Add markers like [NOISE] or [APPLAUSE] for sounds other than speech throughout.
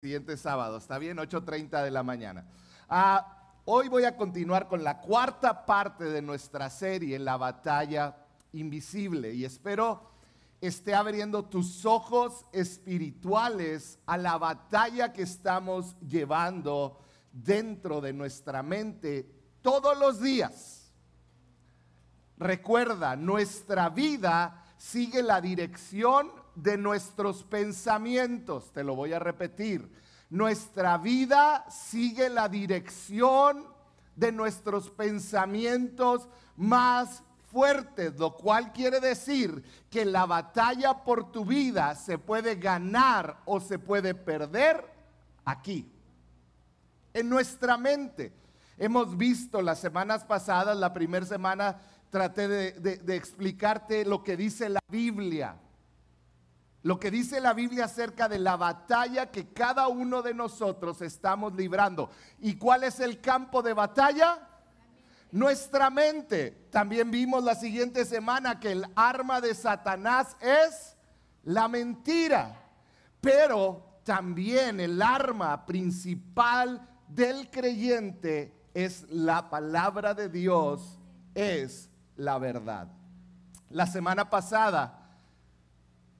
siguiente sábado, ¿está bien? 8.30 de la mañana. Ah, hoy voy a continuar con la cuarta parte de nuestra serie, La batalla invisible, y espero esté abriendo tus ojos espirituales a la batalla que estamos llevando dentro de nuestra mente todos los días. Recuerda, nuestra vida sigue la dirección de nuestros pensamientos. Te lo voy a repetir. Nuestra vida sigue la dirección de nuestros pensamientos más fuertes, lo cual quiere decir que la batalla por tu vida se puede ganar o se puede perder aquí, en nuestra mente. Hemos visto las semanas pasadas, la primera semana traté de, de explicarte lo que dice la Biblia lo que dice la Biblia acerca de la batalla que cada uno de nosotros estamos librando. ¿Y cuál es el campo de batalla? Nuestra mente. También vimos la siguiente semana que el arma de Satanás es la mentira. Pero también el arma principal del creyente es la palabra de Dios, es la verdad. La semana pasada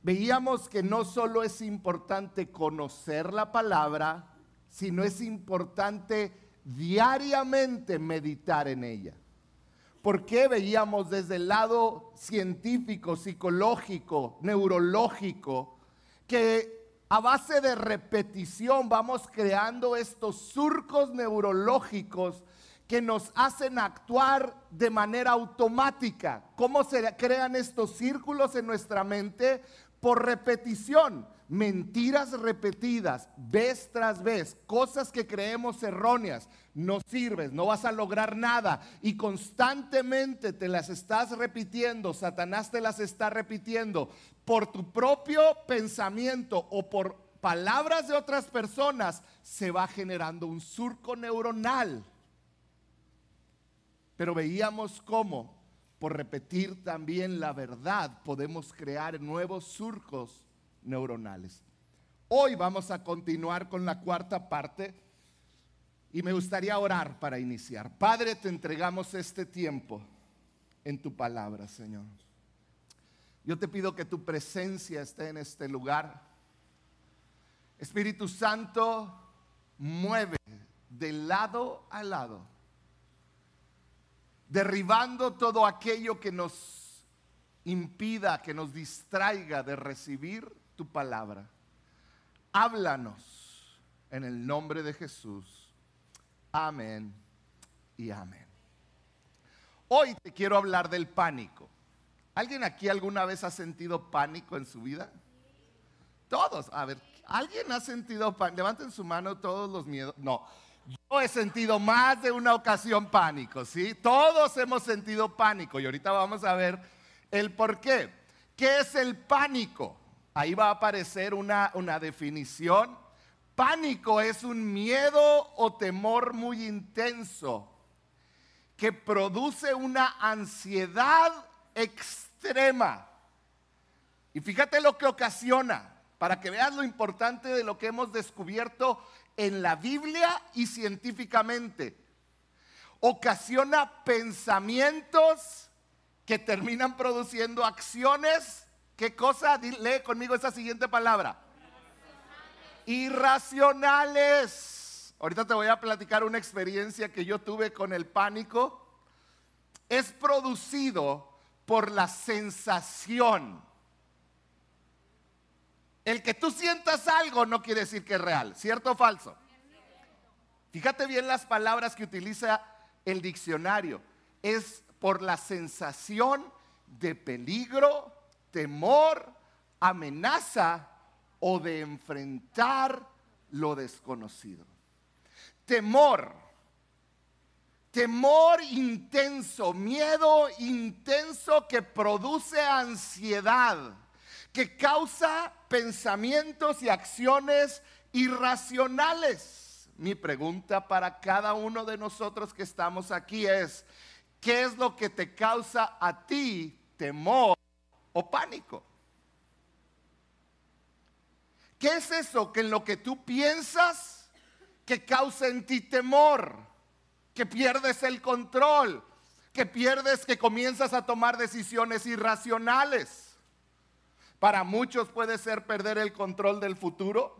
veíamos que no solo es importante conocer la palabra, sino es importante diariamente meditar en ella. ¿Por qué veíamos desde el lado científico, psicológico, neurológico, que a base de repetición vamos creando estos surcos neurológicos que nos hacen actuar de manera automática. ¿Cómo se crean estos círculos en nuestra mente? Por repetición, mentiras repetidas, vez tras vez, cosas que creemos erróneas, no sirves, no vas a lograr nada. Y constantemente te las estás repitiendo, Satanás te las está repitiendo por tu propio pensamiento o por palabras de otras personas, se va generando un surco neuronal. Pero veíamos cómo por repetir también la verdad, podemos crear nuevos surcos neuronales. Hoy vamos a continuar con la cuarta parte y me gustaría orar para iniciar. Padre, te entregamos este tiempo en tu palabra, Señor. Yo te pido que tu presencia esté en este lugar. Espíritu Santo, mueve de lado a lado derribando todo aquello que nos impida, que nos distraiga de recibir tu palabra. Háblanos en el nombre de Jesús. Amén y amén. Hoy te quiero hablar del pánico. ¿Alguien aquí alguna vez ha sentido pánico en su vida? Todos. A ver, ¿alguien ha sentido pánico? Levanten su mano todos los miedos. No, yo he sentido más de una ocasión pánico, ¿sí? Todos hemos sentido pánico y ahorita vamos a ver el por qué. ¿Qué es el pánico? Ahí va a aparecer una, una definición. Pánico es un miedo o temor muy intenso que produce una ansiedad extrema. Y fíjate lo que ocasiona, para que veas lo importante de lo que hemos descubierto en la Biblia y científicamente. Ocasiona pensamientos que terminan produciendo acciones. ¿Qué cosa? Lee conmigo esa siguiente palabra. Irracionales. Ahorita te voy a platicar una experiencia que yo tuve con el pánico. Es producido por la sensación el que tú sientas algo no quiere decir que es real, ¿cierto o falso? Fíjate bien las palabras que utiliza el diccionario. Es por la sensación de peligro, temor, amenaza o de enfrentar lo desconocido. Temor. Temor intenso, miedo intenso que produce ansiedad que causa pensamientos y acciones irracionales. Mi pregunta para cada uno de nosotros que estamos aquí es, ¿qué es lo que te causa a ti temor o pánico? ¿Qué es eso que en lo que tú piensas que causa en ti temor? Que pierdes el control, que pierdes, que comienzas a tomar decisiones irracionales. Para muchos puede ser perder el control del futuro.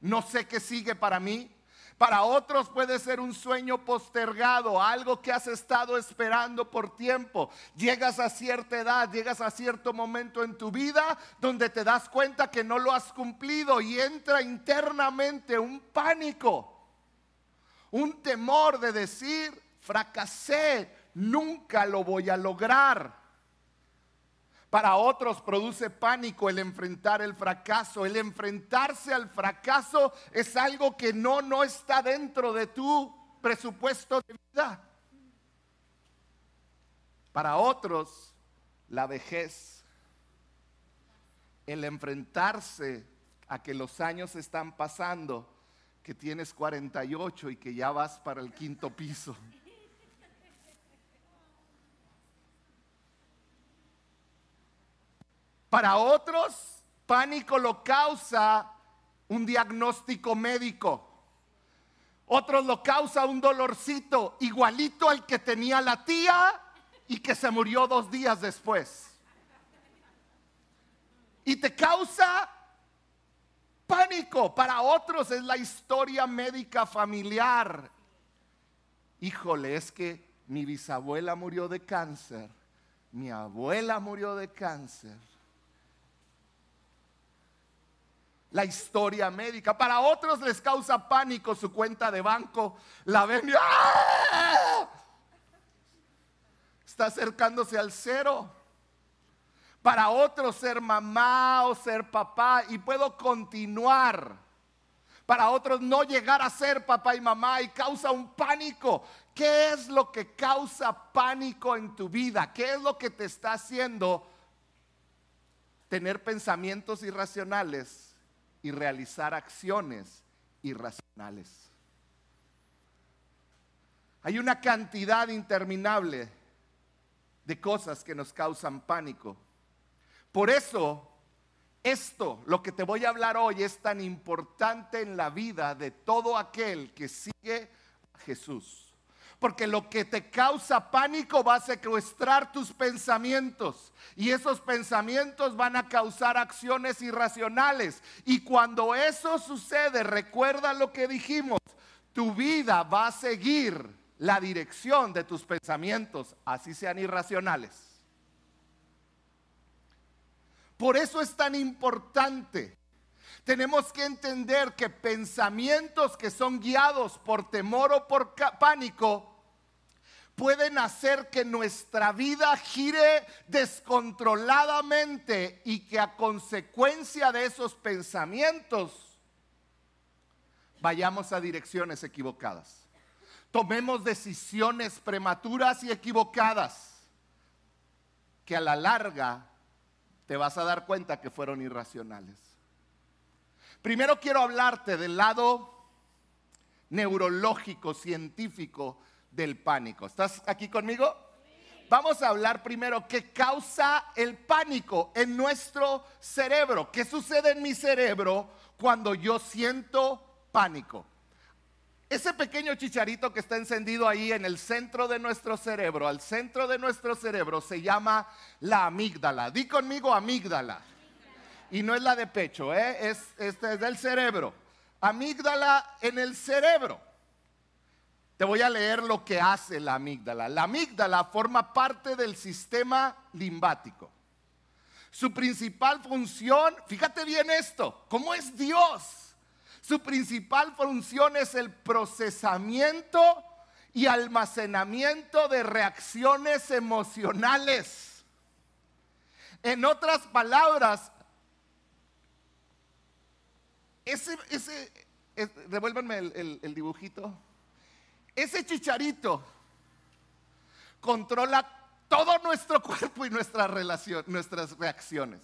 No sé qué sigue para mí. Para otros puede ser un sueño postergado, algo que has estado esperando por tiempo. Llegas a cierta edad, llegas a cierto momento en tu vida donde te das cuenta que no lo has cumplido y entra internamente un pánico, un temor de decir, fracasé, nunca lo voy a lograr. Para otros produce pánico el enfrentar el fracaso. El enfrentarse al fracaso es algo que no, no está dentro de tu presupuesto de vida. Para otros, la vejez, el enfrentarse a que los años están pasando, que tienes 48 y que ya vas para el quinto piso. Para otros, pánico lo causa un diagnóstico médico. Otros lo causa un dolorcito igualito al que tenía la tía y que se murió dos días después. Y te causa pánico. Para otros es la historia médica familiar. Híjole, es que mi bisabuela murió de cáncer, mi abuela murió de cáncer la historia médica. Para otros les causa pánico su cuenta de banco. La ven y ¡ah! está acercándose al cero. Para otros ser mamá o ser papá y puedo continuar. Para otros no llegar a ser papá y mamá y causa un pánico. ¿Qué es lo que causa pánico en tu vida? ¿Qué es lo que te está haciendo tener pensamientos irracionales y realizar acciones irracionales. Hay una cantidad interminable de cosas que nos causan pánico. Por eso, esto, lo que te voy a hablar hoy, es tan importante en la vida de todo aquel que sigue a Jesús. Porque lo que te causa pánico va a secuestrar tus pensamientos. Y esos pensamientos van a causar acciones irracionales. Y cuando eso sucede, recuerda lo que dijimos. Tu vida va a seguir la dirección de tus pensamientos, así sean irracionales. Por eso es tan importante tenemos que entender que pensamientos que son guiados por temor o por pánico pueden hacer que nuestra vida gire descontroladamente y que a consecuencia de esos pensamientos vayamos a direcciones equivocadas. Tomemos decisiones prematuras y equivocadas que a la larga te vas a dar cuenta que fueron irracionales. Primero quiero hablarte del lado neurológico, científico del pánico. ¿Estás aquí conmigo? Vamos a hablar primero qué causa el pánico en nuestro cerebro. ¿Qué sucede en mi cerebro cuando yo siento pánico? Ese pequeño chicharito que está encendido ahí en el centro de nuestro cerebro, al centro de nuestro cerebro, se llama la amígdala. Di conmigo amígdala. Y no es la de pecho, ¿eh? es, del cerebro. Amígdala en el cerebro. Te voy a leer lo que hace la amígdala. La amígdala forma parte del sistema limbático. Su principal función, fíjate bien esto, ¿cómo es Dios? Su principal función es el procesamiento y almacenamiento de reacciones emocionales. En otras palabras, ese, ese, devuélvanme el dibujito. Ese chicharito controla todo nuestro [LAUGHS] cuerpo y nuestras reacciones.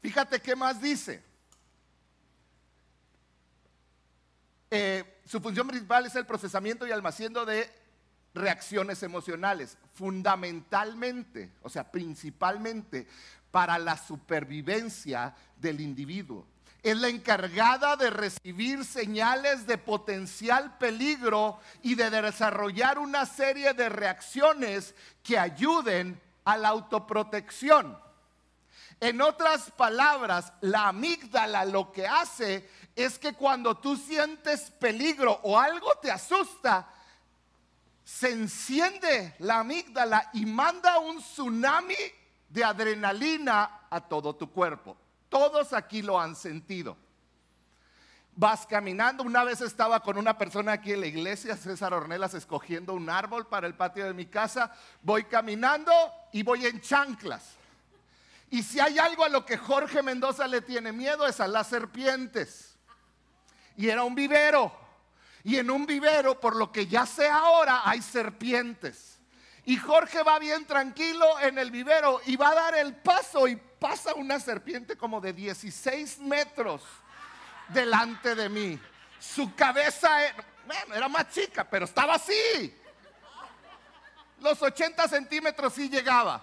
Fíjate qué más dice. Eh, su función principal es el procesamiento y almacenamiento de reacciones emocionales, fundamentalmente, o sea, principalmente para la supervivencia del individuo. Es la encargada de recibir señales de potencial peligro y de desarrollar una serie de reacciones que ayuden a la autoprotección. En otras palabras, la amígdala lo que hace es que cuando tú sientes peligro o algo te asusta, se enciende la amígdala y manda un tsunami de adrenalina a todo tu cuerpo. Todos aquí lo han sentido. Vas caminando, una vez estaba con una persona aquí en la iglesia, César Ornelas, escogiendo un árbol para el patio de mi casa. Voy caminando y voy en chanclas. Y si hay algo a lo que Jorge Mendoza le tiene miedo es a las serpientes. Y era un vivero. Y en un vivero, por lo que ya sé ahora, hay serpientes. Y Jorge va bien tranquilo en el vivero y va a dar el paso y pasa una serpiente como de 16 metros delante de mí. Su cabeza era, era más chica, pero estaba así. Los 80 centímetros sí llegaba.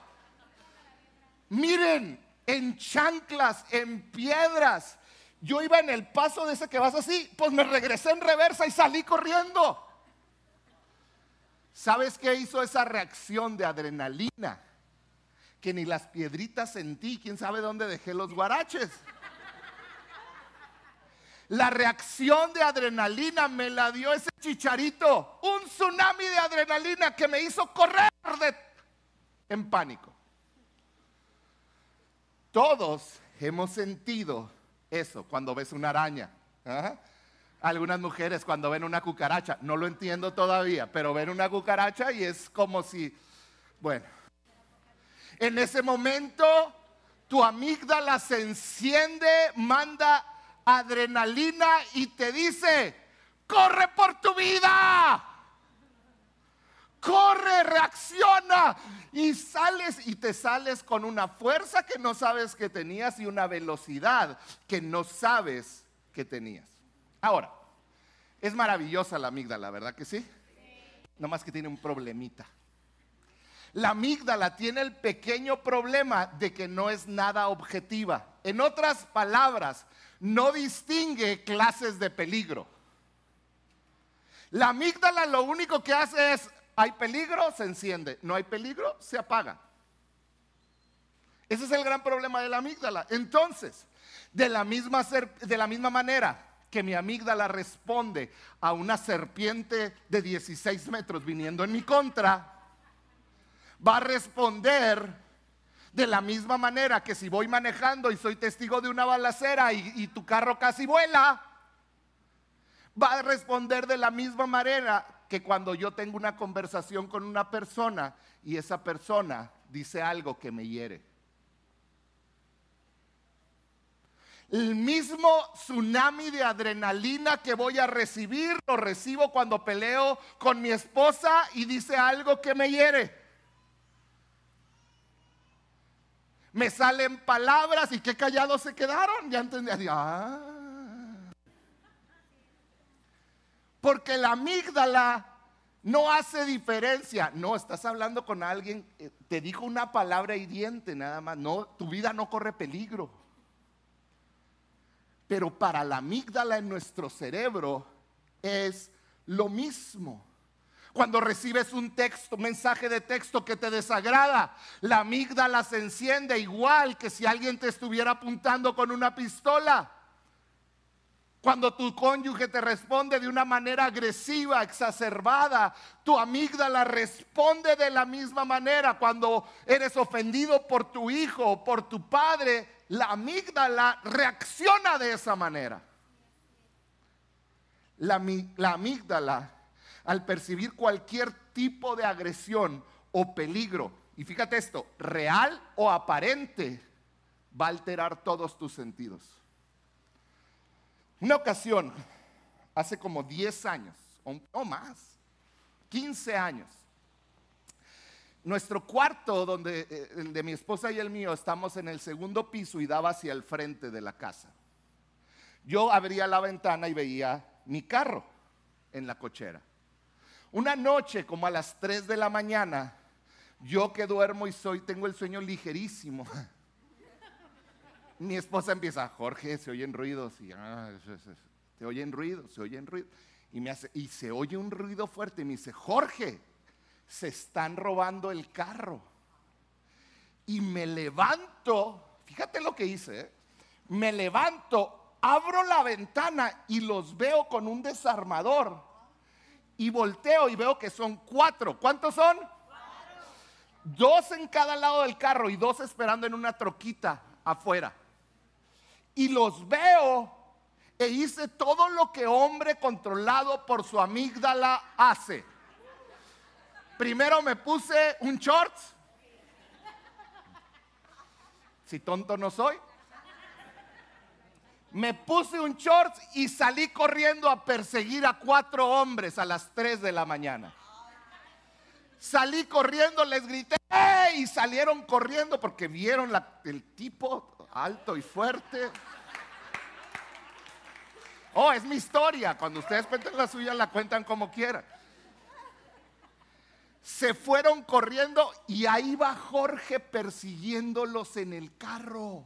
Miren, en chanclas, en piedras. Yo iba en el paso de ese que vas así, pues me regresé en reversa y salí corriendo. ¿Sabes qué hizo esa reacción de adrenalina? Que ni las piedritas sentí, quién sabe dónde dejé los guaraches. La reacción de adrenalina me la dio ese chicharito, un tsunami de adrenalina que me hizo correr en pánico. Todos hemos sentido eso cuando ves una araña. Algunas mujeres cuando ven una cucaracha, no lo entiendo todavía, pero ven una cucaracha y es como si, bueno, en ese momento tu amígdala se enciende, manda adrenalina y te dice, corre por tu vida corre, reacciona y sales y te sales con una fuerza que no sabes que tenías y una velocidad que no sabes que tenías. Ahora, es maravillosa la amígdala, ¿verdad que sí? No más que tiene un problemita. La amígdala tiene el pequeño problema de que no es nada objetiva. En otras palabras, no distingue clases de peligro. La amígdala lo único que hace es hay peligro, se enciende. No hay peligro, se apaga. Ese es el gran problema de la amígdala. Entonces, de la misma, de la misma manera que mi amígdala responde a una serpiente de 16 metros viniendo en mi contra, va a responder de la misma manera que si voy manejando y soy testigo de una balacera y, y tu carro casi vuela, va a responder de la misma manera que cuando yo tengo una conversación con una persona y esa persona dice algo que me hiere. El mismo tsunami de adrenalina que voy a recibir lo recibo cuando peleo con mi esposa y dice algo que me hiere. Me salen palabras y qué callados se quedaron. Ya entendí. Ah. Porque la amígdala no hace diferencia. No, estás hablando con alguien, eh, te dijo una palabra hiriente nada más. No, tu vida no corre peligro. Pero para la amígdala en nuestro cerebro es lo mismo. Cuando recibes un texto, un mensaje de texto que te desagrada, la amígdala se enciende igual que si alguien te estuviera apuntando con una pistola. Cuando tu cónyuge te responde de una manera agresiva, exacerbada, tu amígdala responde de la misma manera. Cuando eres ofendido por tu hijo o por tu padre, la amígdala reacciona de esa manera. La, la amígdala, al percibir cualquier tipo de agresión o peligro, y fíjate esto, real o aparente, va a alterar todos tus sentidos. Una ocasión, hace como 10 años, o, más, 15 años, nuestro cuarto, donde eh, el de mi esposa y el mío, estamos en el segundo piso y daba hacia el frente de la casa. Yo abría la ventana y veía mi carro en la cochera. Una noche, como a las 3 de la mañana, yo que duermo y soy, tengo el sueño ligerísimo. mi esposa empieza, Jorge, se oyen ruidos. Y, ah, se oyen ruidos, se oyen ruidos. Y, me hace, y se oye un ruido fuerte y me dice, Jorge, se están robando el carro. Y me levanto, fíjate lo que hice, ¿eh? me levanto, abro la ventana y los veo con un desarmador. Y volteo y veo que son cuatro. ¿Cuántos son? Dos en cada lado del carro y dos esperando en una troquita afuera. Y los veo e hice todo lo que hombre controlado por su amígdala hace. Primero me puse un shorts. Si tonto no soy. Me puse un shorts y salí corriendo a perseguir a cuatro hombres a las 3 de la mañana. Salí corriendo, les grité y salieron corriendo porque vieron el tipo alto y fuerte. Oh, es mi historia. Cuando ustedes cuenten la suya, la cuentan como quieran. Se fueron corriendo y ahí va Jorge persiguiéndolos en el carro.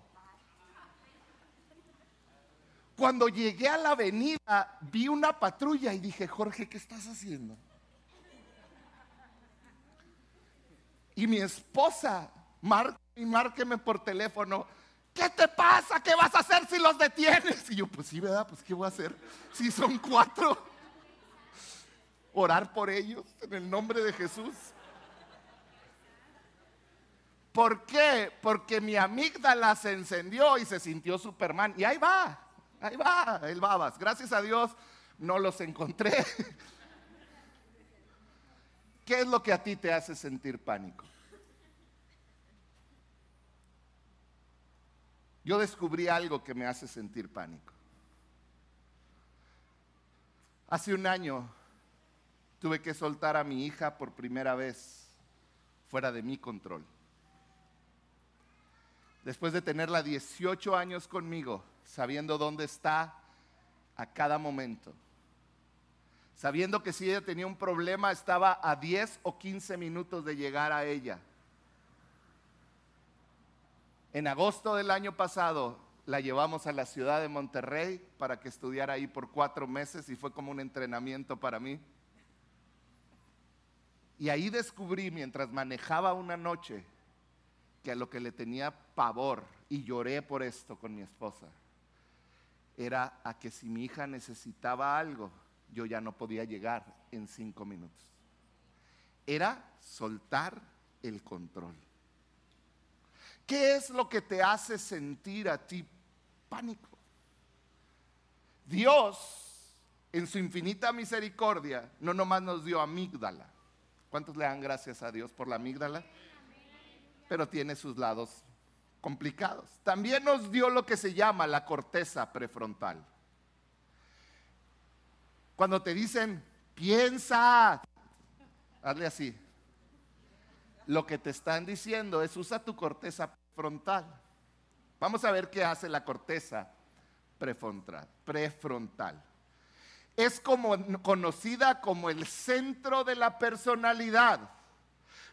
Cuando llegué a la avenida, vi una patrulla y dije, Jorge, ¿qué estás haciendo? Y mi esposa, márqueme por teléfono, ¿qué te pasa? ¿Qué vas a hacer si los detienes? Y yo, pues sí, ¿verdad? Pues ¿qué voy a hacer? Si son cuatro. Orar por ellos en el nombre de Jesús. ¿Por qué? Porque mi amígdala se encendió y se sintió Superman. Y ahí va, ahí va, el babas. Gracias a Dios no los encontré. [LAUGHS] ¿Qué es lo que a ti te hace sentir pánico? yo descubrí algo que me hace sentir pánico. Hace un año tuve que soltar a mi hija por primera vez fuera de mi control. Después de tenerla 18 años conmigo, sabiendo dónde está a cada momento, sabiendo que si ella tenía un problema estaba a 10 o 15 minutos de llegar a ella en agosto del año pasado la llevamos a la ciudad de Monterrey para que estudiara ahí por cuatro meses y fue como un entrenamiento para mí. Y ahí descubrí mientras manejaba una noche que a lo que le tenía pavor y lloré por esto con mi esposa era a que si mi hija necesitaba algo, yo ya no podía llegar en cinco minutos. Era soltar el control. ¿Qué es lo que te hace sentir a ti pánico? Dios, en su infinita misericordia, no nomás nos dio amígdala. ¿Cuántos le dan gracias a Dios por la amígdala? Pero tiene sus lados complicados. También nos dio lo que se llama la corteza prefrontal. Cuando te dicen, piensa, hazle así. Lo que te están diciendo es usa tu corteza frontal. Vamos a ver qué hace la corteza prefrontal. prefrontal. Es como, conocida como el centro de la personalidad.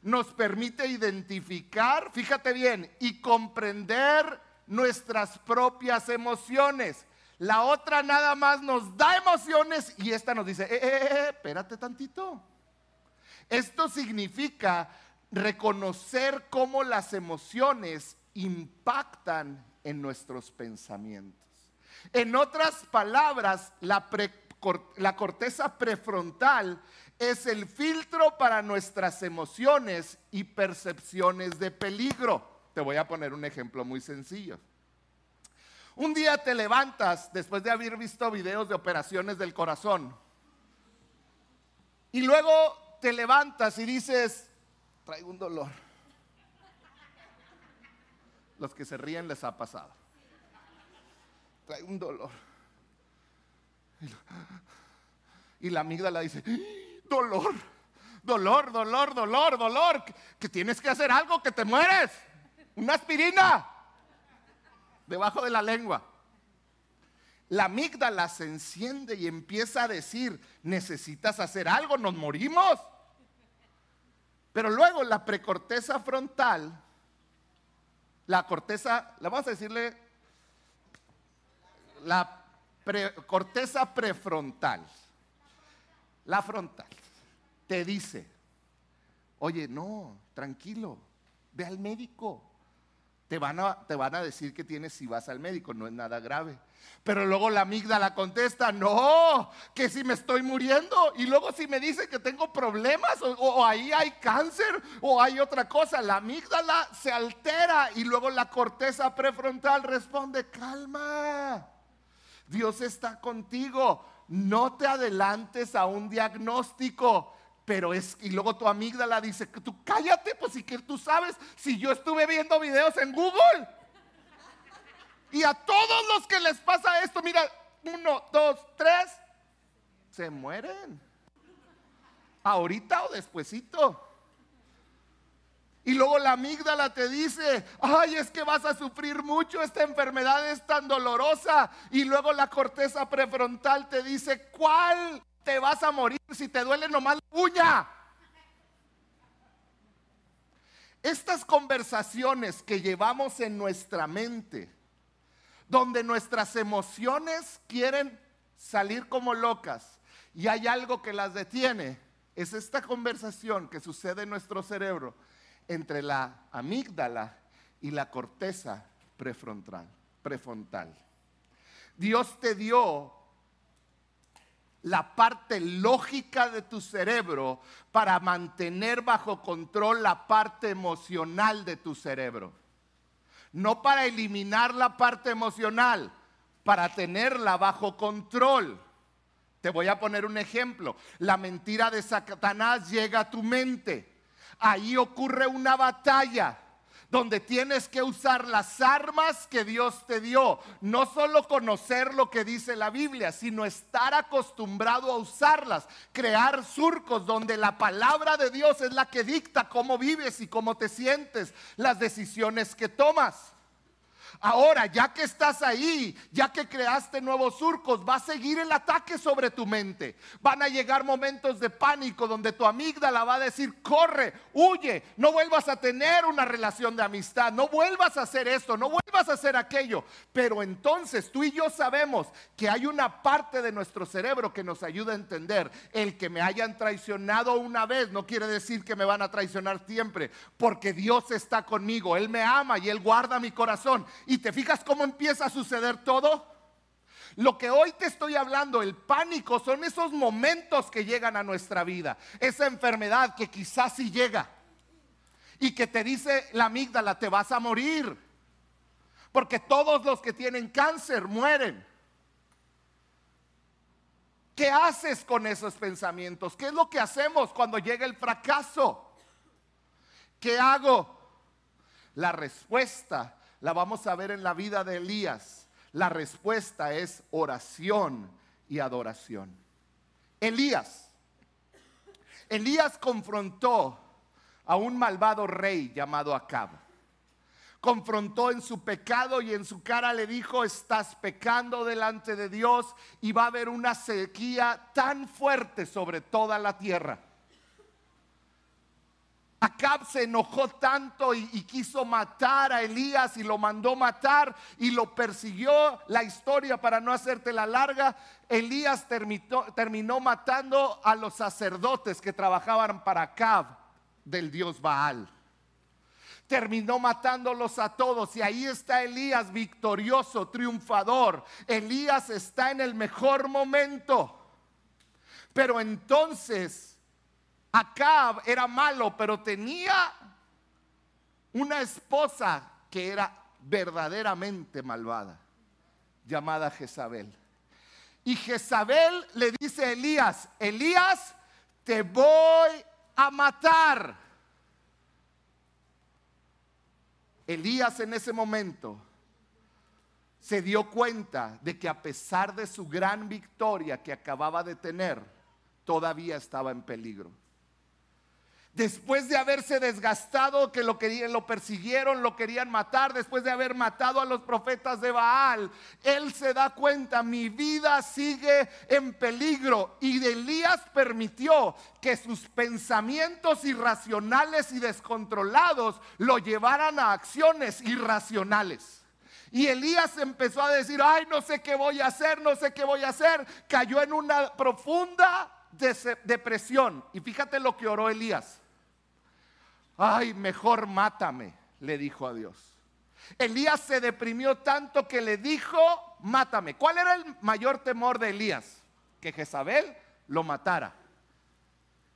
Nos permite identificar, fíjate bien, y comprender nuestras propias emociones. La otra nada más nos da emociones y esta nos dice, eh, eh, eh, espérate tantito. Esto significa reconocer cómo las emociones impactan en nuestros pensamientos. En otras palabras, la, corteza prefrontal es el filtro para nuestras emociones y percepciones de peligro. Te voy a poner un ejemplo muy sencillo. Un día te levantas después de haber visto videos de operaciones del corazón y luego te levantas y dices, traigo un dolor. Los que se ríen les ha pasado. Traigo un dolor. Y la amígdala dice, dolor, dolor, dolor, dolor, dolor, que tienes que hacer algo, que te mueres. Una aspirina debajo de la lengua. La amígdala se enciende y empieza a decir, necesitas hacer algo, nos morimos. Pero luego la precorteza frontal, la corteza, la vamos a decirle la corteza prefrontal, la frontal, te dice, oye, no, tranquilo, ve al médico. Te van, a, te van a decir que tienes si vas al médico, no es nada grave. Pero luego la amígdala contesta, no, que si me estoy muriendo. Y luego si me dice que tengo problemas o, o, ahí hay cáncer o hay otra cosa, la amígdala se altera y luego la corteza prefrontal responde, calma, Dios está contigo, no te adelantes a un diagnóstico. Pero es, y luego tu amígdala dice, tú cállate, pues si que tú sabes, si yo estuve viendo videos en Google. Y a todos los que les pasa esto, mira, uno, dos, tres, se mueren. Ahorita o despuesito. Y luego la amígdala te dice, ay, es que vas a sufrir mucho, esta enfermedad es tan dolorosa. Y luego la corteza prefrontal te dice, ¿cuál te vas a morir si te duele nomás la uña? Estas conversaciones que llevamos en nuestra mente donde nuestras emociones quieren salir como locas y hay algo que las detiene, es esta conversación que sucede en nuestro cerebro entre la amígdala y la corteza prefrontal. prefrontal. Dios te dio la parte lógica de tu cerebro para mantener bajo control la parte emocional de tu cerebro no para eliminar la parte emocional, para tenerla bajo control. Te voy a poner un ejemplo. La mentira de Satanás llega a tu mente. Ahí ocurre una batalla donde tienes que usar las armas que Dios te dio. No solo conocer lo que dice la Biblia, sino estar acostumbrado a usarlas. Crear surcos donde la palabra de Dios es la que dicta cómo vives y cómo te sientes, las decisiones que tomas. Ahora, ya que estás ahí, ya que creaste nuevos surcos, va a seguir el ataque sobre tu mente. Van a llegar momentos de pánico donde tu amígdala va a decir, corre, huye, no vuelvas a tener una relación de amistad, no vuelvas a hacer esto, no vuelvas a hacer aquello. Pero entonces tú y yo sabemos que hay una parte de nuestro cerebro que nos ayuda a entender, el que me hayan traicionado una vez no quiere decir que me van a traicionar siempre, porque Dios está conmigo, Él me ama y Él guarda mi corazón ¿Y te fijas cómo empieza a suceder todo? Lo que hoy te estoy hablando, el pánico, son esos momentos que llegan a nuestra vida. Esa enfermedad que quizás sí llega. Y que te dice la amígdala, te vas a morir. Porque todos los que tienen cáncer mueren. ¿Qué haces con esos pensamientos? ¿Qué es lo que hacemos cuando llega el fracaso? ¿Qué hago? La respuesta la vamos a ver en la vida de Elías. La respuesta es oración y adoración. Elías. Elías confrontó a un malvado rey llamado Acab. Confrontó en su pecado y en su cara le dijo, estás pecando delante de Dios y va a haber una sequía tan fuerte sobre toda la tierra Acab se enojó tanto y, quiso matar a Elías y lo mandó matar y lo persiguió. La historia, para no hacerte la larga, Elías terminó, terminó matando a los sacerdotes que trabajaban para Acab del dios Baal. Terminó matándolos a todos y ahí está Elías victorioso, triunfador. Elías está en el mejor momento. Pero entonces Acab era malo, pero tenía una esposa que era verdaderamente malvada, llamada Jezabel. Y Jezabel le dice a Elías, Elías, te voy a matar. Elías en ese momento se dio cuenta de que a pesar de su gran victoria que acababa de tener, todavía estaba en peligro después de haberse desgastado, que lo, querían, lo persiguieron, lo querían matar, después de haber matado a los profetas de Baal, él se da cuenta, mi vida sigue en peligro. Y Elías permitió que sus pensamientos irracionales y descontrolados lo llevaran a acciones irracionales. Y Elías empezó a decir, ay, no sé qué voy a hacer, no sé qué voy a hacer. Cayó en una profunda depresión. Y fíjate lo que oró Elías. Ay, mejor mátame, le dijo a Dios. Elías se deprimió tanto que le dijo, mátame. ¿Cuál era el mayor temor de Elías? Que Jezabel lo matara.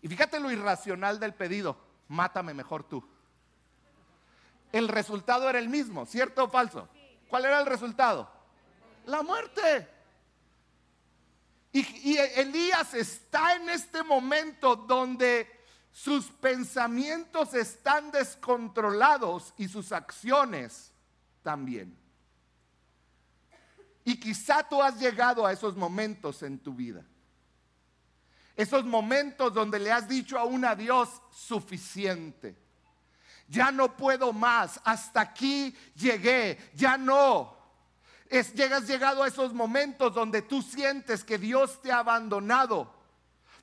Y fíjate lo irracional del pedido, mátame mejor tú. El resultado era el mismo, ¿cierto o falso? ¿Cuál era el resultado? La muerte. Y, Elías está en este momento donde sus pensamientos están descontrolados y sus acciones también. Y quizá tú has llegado a esos momentos en tu vida. Esos momentos donde le has dicho a un Dios suficiente. Ya no puedo más, hasta aquí llegué, ya no. Es, llegas llegado a esos momentos donde tú sientes que Dios te ha abandonado,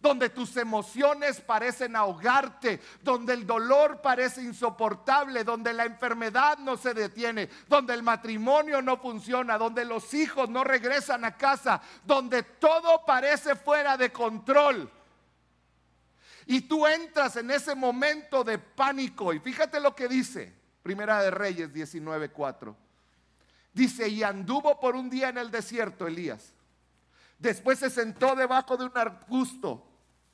donde tus emociones parecen ahogarte, donde el dolor parece insoportable, donde la enfermedad no se detiene, donde el matrimonio no funciona, donde los hijos no regresan a casa, donde todo parece fuera de control. Y tú entras en ese momento de pánico. Y fíjate lo que dice, Primera de Reyes 19:4. Dice, y anduvo por un día en el desierto Elías. Después se sentó debajo de un arbusto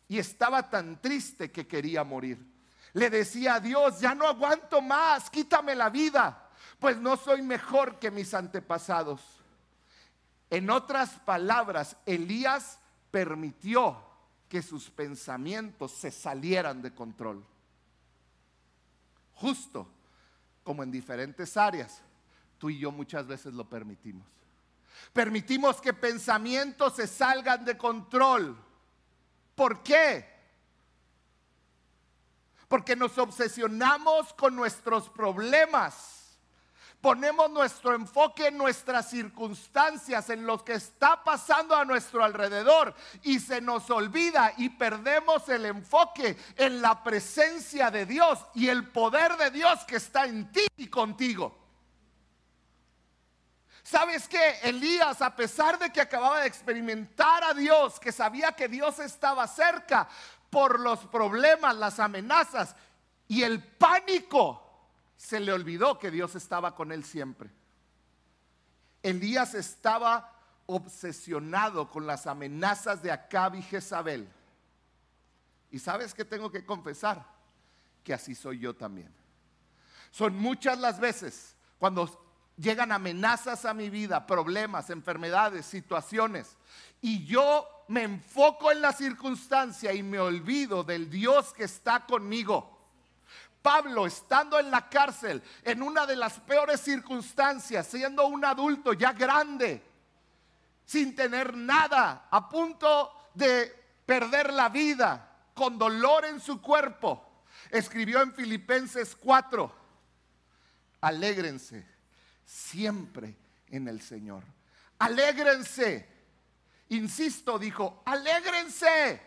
y estaba tan triste que quería morir. Le decía a Dios, ya no aguanto más, quítame la vida, pues no soy mejor que mis antepasados. En otras palabras, Elías permitió que sus pensamientos se salieran de control. Justo como en diferentes áreas tú y yo muchas veces lo permitimos. Permitimos que pensamientos se salgan de control. ¿Por qué? Porque nos obsesionamos con nuestros problemas. Ponemos nuestro enfoque en nuestras circunstancias, en lo que está pasando a nuestro alrededor y se nos olvida y perdemos el enfoque en la presencia de Dios y el poder de Dios que está en ti y contigo. ¿Sabes qué? Elías, a pesar de que acababa de experimentar a Dios, que sabía que Dios estaba cerca por los problemas, las amenazas y el pánico, se le olvidó que Dios estaba con él siempre. Elías estaba obsesionado con las amenazas de Acab y Jezabel. Y sabes que tengo que confesar que así soy yo también. Son muchas las veces cuando llegan amenazas a mi vida, problemas, enfermedades, situaciones. Y yo me enfoco en la circunstancia y me olvido del Dios que está conmigo. Pablo, estando en la cárcel, en una de las peores circunstancias, siendo un adulto ya grande, sin tener nada, a punto de perder la vida, con dolor en su cuerpo, escribió en Filipenses 4, alégrense siempre en el Señor. Alégrense. Insisto, dijo, alégrense.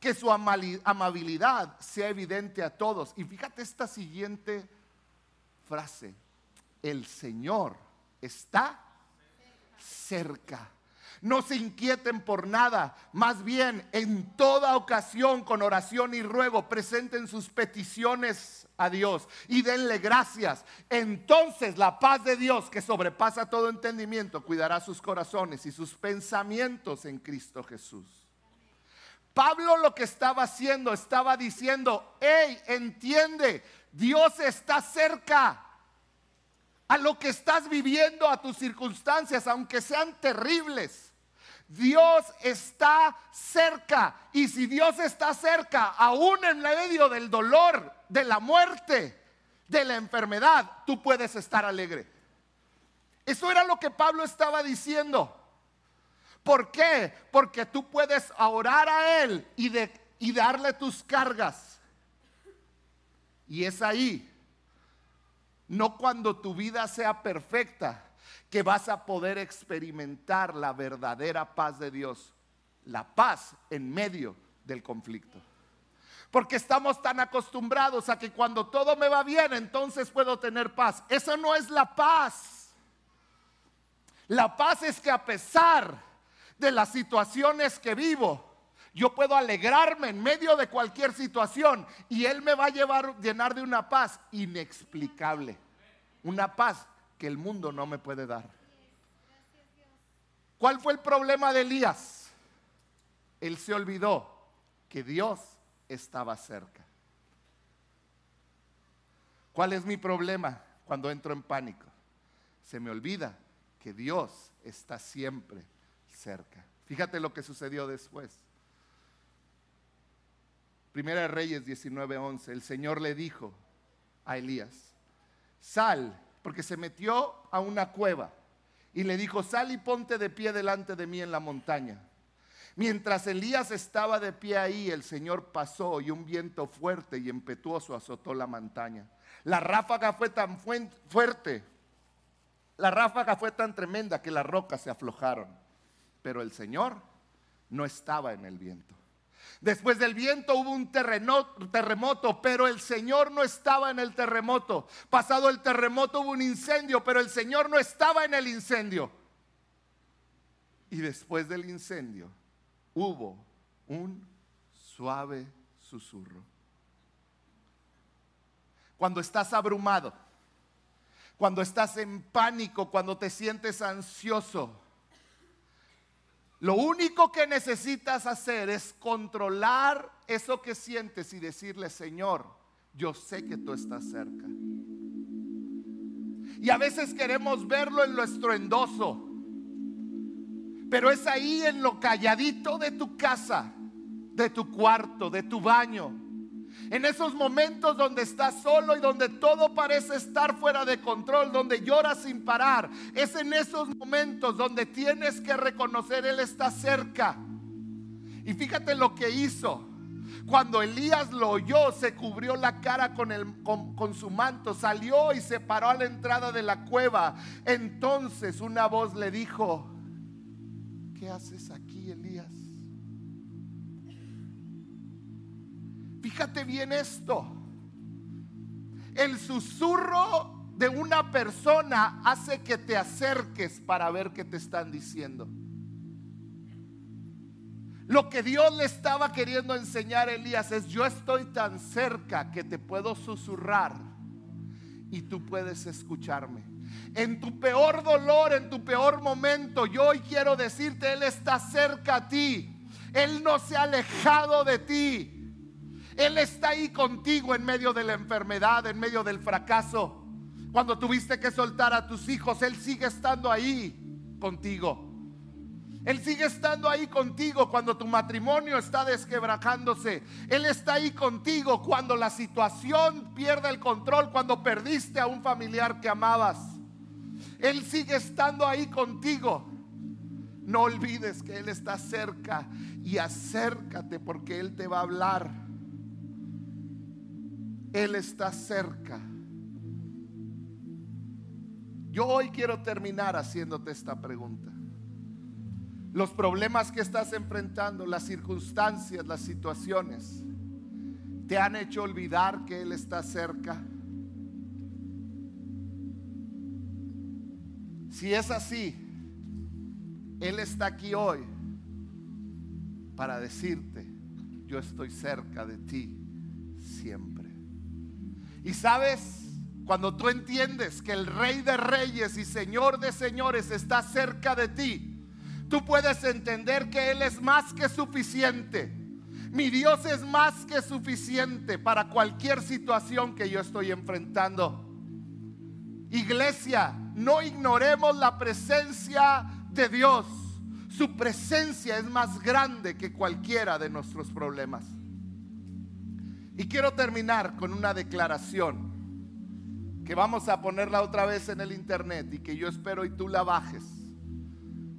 Que su amabilidad sea evidente a todos. Y fíjate esta siguiente frase. El Señor está cerca. No se inquieten por nada, más bien en toda ocasión con oración y ruego presenten sus peticiones a Dios y denle gracias. Entonces la paz de Dios que sobrepasa todo entendimiento cuidará sus corazones y sus pensamientos en Cristo Jesús. Pablo lo que estaba haciendo, estaba diciendo, hey, entiende, Dios está cerca a lo que estás viviendo, a tus circunstancias, aunque sean terribles. Dios está cerca. Y si Dios está cerca, aún en medio del dolor, de la muerte, de la enfermedad, tú puedes estar alegre. Eso era lo que Pablo estaba diciendo. ¿Por qué? Porque tú puedes orar a Él y, y darle tus cargas. Y es ahí, no cuando tu vida sea perfecta, que vas a poder experimentar la verdadera paz de Dios, la paz en medio del conflicto. Porque estamos tan acostumbrados a que cuando todo me va bien, entonces puedo tener paz. Eso no es la paz. La paz es que a pesar de las situaciones que vivo, yo puedo alegrarme en medio de cualquier situación y Él me va a llevar, llenar de una paz inexplicable. Una paz que el mundo no me puede dar. ¿Cuál fue el problema de Elías? Él se olvidó que Dios estaba cerca. ¿Cuál es mi problema cuando entro en pánico? Se me olvida que Dios está siempre cerca. Fíjate lo que sucedió después. Primera Reyes 19:11. El Señor le dijo a Elías, sal, porque se metió a una cueva y le dijo, sal y ponte de pie delante de mí en la montaña. Mientras Elías estaba de pie ahí, el Señor pasó y un viento fuerte y impetuoso azotó la montaña. La ráfaga fue tan fuerte, la ráfaga fue tan tremenda que las rocas se aflojaron. Pero el Señor no estaba en el viento. Después del viento hubo un terremoto, pero el Señor no estaba en el terremoto. Pasado el terremoto hubo un incendio, pero el Señor no estaba en el incendio. Y después del incendio hubo un suave susurro. Cuando estás abrumado, cuando estás en pánico, cuando te sientes ansioso, lo único que necesitas hacer es controlar eso que sientes y decirle, Señor, yo sé que tú estás cerca. Y a veces queremos verlo en lo estruendoso, pero es ahí en lo calladito de tu casa, de tu cuarto, de tu baño, en esos momentos donde estás solo y donde todo parece estar fuera de control, donde lloras sin parar. Es en esos momentos donde tienes que reconocer Él está cerca. Y fíjate lo que hizo. Cuando Elías lo oyó, se cubrió la cara con, con, su manto, salió y se paró a la entrada de la cueva. Entonces una voz le dijo, ¿qué haces aquí, Elías? Fíjate bien esto. El susurro de una persona hace que te acerques para ver qué te están diciendo. Lo que Dios le estaba queriendo enseñar a Elías es, yo estoy tan cerca que te puedo susurrar y tú puedes escucharme. En tu peor dolor, en tu peor momento, yo hoy quiero decirte, Él está cerca a ti. Él no se ha alejado de ti. Él está ahí contigo en medio de la enfermedad, en medio del fracaso. Cuando tuviste que soltar a tus hijos, Él sigue estando ahí contigo. Él sigue estando ahí contigo cuando tu matrimonio está desquebrajándose. Él está ahí contigo cuando la situación pierde el control, cuando perdiste a un familiar que amabas. Él sigue estando ahí contigo. No olvides que Él está cerca y acércate porque Él te va a hablar. Él está cerca. Yo hoy quiero terminar haciéndote esta pregunta. Los problemas que estás enfrentando, las circunstancias, las situaciones, ¿te han hecho olvidar que Él está cerca? Si es así, Él está aquí hoy para decirte, yo estoy cerca de ti siempre. Y sabes, cuando tú entiendes que el Rey de Reyes y Señor de Señores está cerca de ti, tú puedes entender que Él es más que suficiente. Mi Dios es más que suficiente para cualquier situación que yo estoy enfrentando. Iglesia, no ignoremos la presencia de Dios. Su presencia es más grande que cualquiera de nuestros problemas. Y quiero terminar con una declaración que vamos a ponerla otra vez en el internet y que yo espero y tú la bajes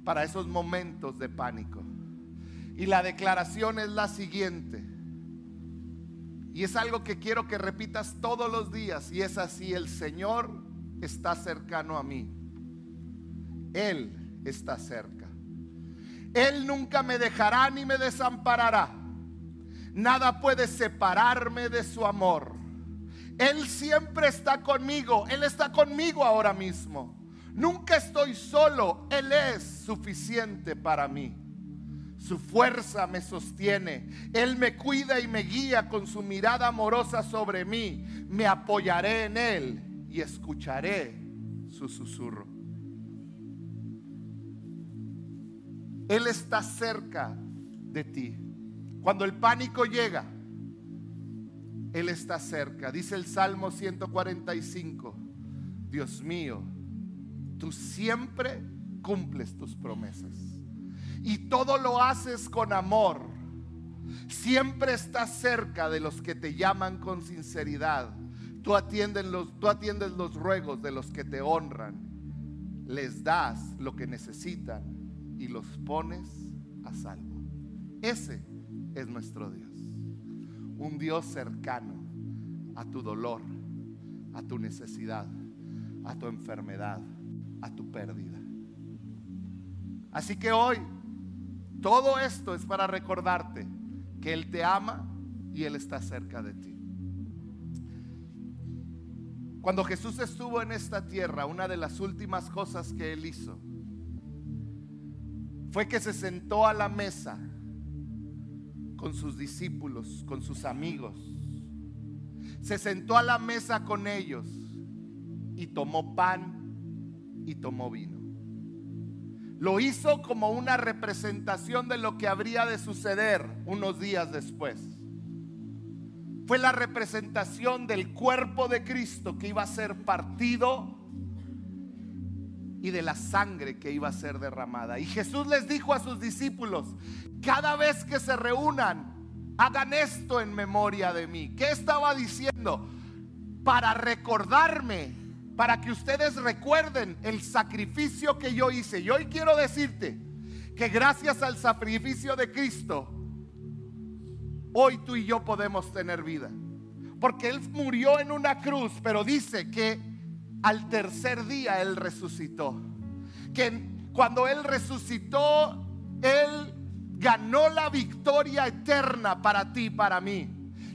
para esos momentos de pánico. Y la declaración es la siguiente. Y es algo que quiero que repitas todos los días. Y es así, el Señor está cercano a mí. Él está cerca. Él nunca me dejará ni me desamparará. Nada puede separarme de su amor. Él siempre está conmigo. Él está conmigo ahora mismo. Nunca estoy solo, Él es suficiente para mí. Su fuerza me sostiene. Él me cuida y me guía con su mirada amorosa sobre mí. Me apoyaré en Él y escucharé su susurro. Él está cerca de ti. Cuando el pánico llega, Él está cerca. Dice el Salmo 145, Dios mío, tú siempre cumples tus promesas. Y todo lo haces con amor. Siempre estás cerca de los que te llaman con sinceridad. Tú atiendes los, tú atiendes los ruegos de los que te honran. Les das lo que necesitan y los pones a salvo. Ese es nuestro Dios. Un Dios cercano a tu dolor, a tu necesidad, a tu enfermedad, a tu pérdida. Así que hoy todo esto es para recordarte que Él te ama y Él está cerca de ti. Cuando Jesús estuvo en esta tierra, una de las últimas cosas que Él hizo fue que se sentó a la mesa con sus discípulos, con sus amigos. Se sentó a la mesa con ellos y tomó pan y tomó vino. Lo hizo como una representación de lo que habría de suceder unos días después. Fue la representación del cuerpo de Cristo que iba a ser partido y de la sangre que iba a ser derramada. Y Jesús les dijo a sus discípulos, cada vez que se reúnan, hagan esto en memoria de mí. ¿Qué estaba diciendo? Para recordarme, para que ustedes recuerden el sacrificio que yo hice. Y hoy quiero decirte que gracias al sacrificio de Cristo, hoy tú y yo podemos tener vida. Porque Él murió en una cruz, pero dice que al tercer día Él resucitó. Que cuando Él resucitó, Él ganó la victoria eterna para ti, para mí.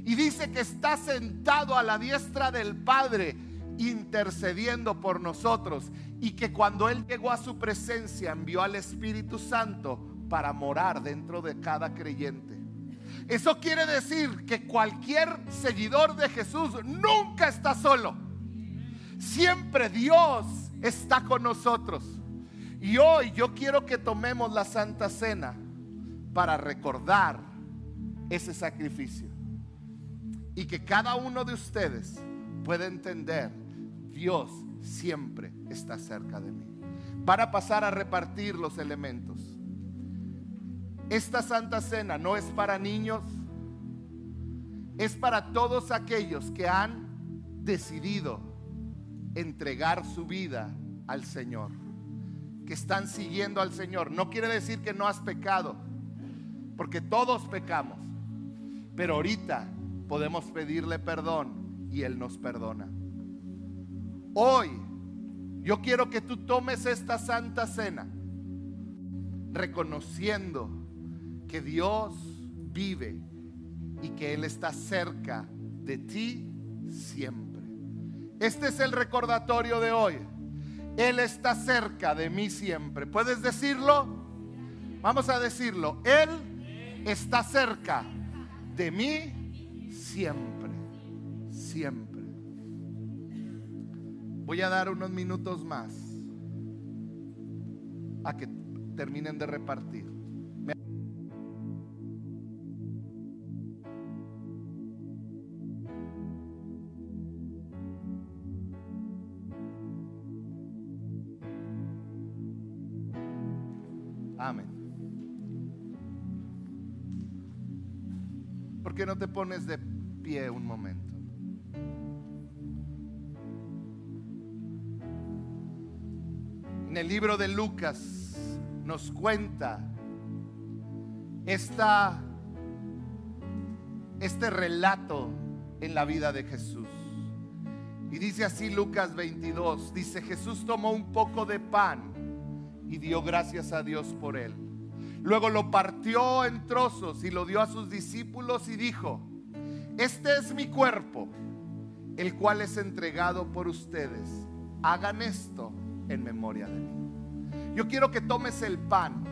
Y dice que está sentado a la diestra del Padre intercediendo por nosotros. Y que cuando Él llegó a su presencia envió al Espíritu Santo para morar dentro de cada creyente. Eso quiere decir que cualquier seguidor de Jesús nunca está solo. Siempre Dios está con nosotros. Y hoy yo quiero que tomemos la Santa Cena para recordar ese sacrificio. Y que cada uno de ustedes pueda entender, Dios siempre está cerca de mí. Para pasar a repartir los elementos. Esta Santa Cena no es para niños, es para todos aquellos que han decidido entregar su vida al Señor, que están siguiendo al Señor. No quiere decir que no has pecado, porque todos pecamos, pero ahorita podemos pedirle perdón y Él nos perdona. Hoy yo quiero que tú tomes esta santa cena reconociendo que Dios vive y que Él está cerca de ti siempre. Este es el recordatorio de hoy. Él está cerca de mí siempre. ¿Puedes decirlo? Vamos a decirlo. Él está cerca de mí siempre. Siempre. Voy a dar unos minutos más a que terminen de repartir. Te pones de pie un momento? En el libro de Lucas nos cuenta esta, este relato en la vida de Jesús. Y dice así Lucas 22, dice Jesús tomó un poco de pan y dio gracias a Dios por él Luego lo partió en trozos y lo dio a sus discípulos y dijo, este es mi cuerpo, el cual es entregado por ustedes. Hagan esto en memoria de mí. Yo quiero que tomes el pan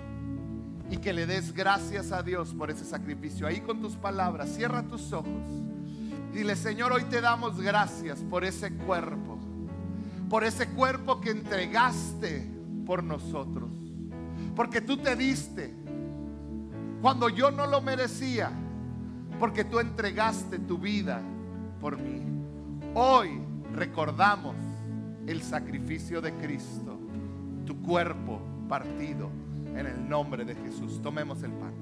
y que le des gracias a Dios por ese sacrificio. Ahí con tus palabras, cierra tus ojos. Dile, Señor, hoy te damos gracias por ese cuerpo, por ese cuerpo que entregaste por nosotros, porque tú te diste cuando yo no lo merecía, porque tú entregaste tu vida por mí. Hoy recordamos el sacrificio de Cristo, tu cuerpo partido en el nombre de Jesús. Tomemos el pan.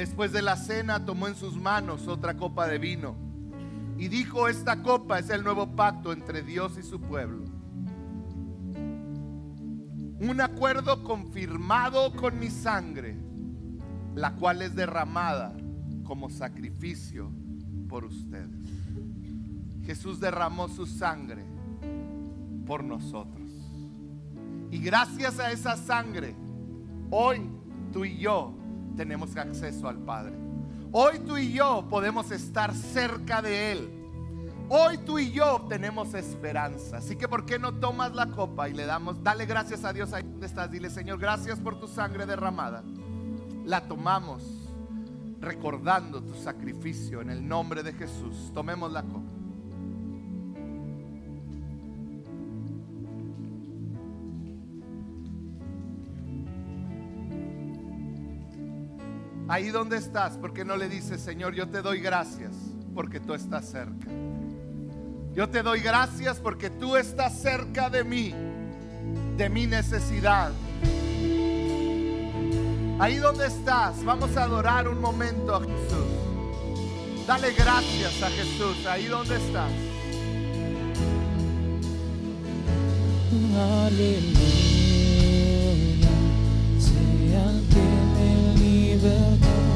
Después de la cena tomó en sus manos otra copa de vino y dijo, esta copa es el nuevo pacto entre Dios y su pueblo. Un acuerdo confirmado con mi sangre, la cual es derramada como sacrificio por ustedes. Jesús derramó su sangre por nosotros. Y gracias a esa sangre, hoy tú y yo tenemos acceso al Padre. Hoy tú y yo podemos estar cerca de Él. Hoy tú y yo tenemos esperanza. Así que ¿por qué no tomas la copa y le damos, dale gracias a Dios ahí donde estás? Dile, Señor, gracias por tu sangre derramada. La tomamos recordando tu sacrificio en el nombre de Jesús. Tomemos la copa. Ahí donde estás, ¿por qué no le dices, Señor, yo te doy gracias porque tú estás cerca? Yo te doy gracias porque tú estás cerca de mí, de mi necesidad. Ahí donde estás, vamos a adorar un momento a Jesús. Dale gracias a Jesús, ahí donde estás. Aleluya, sea never.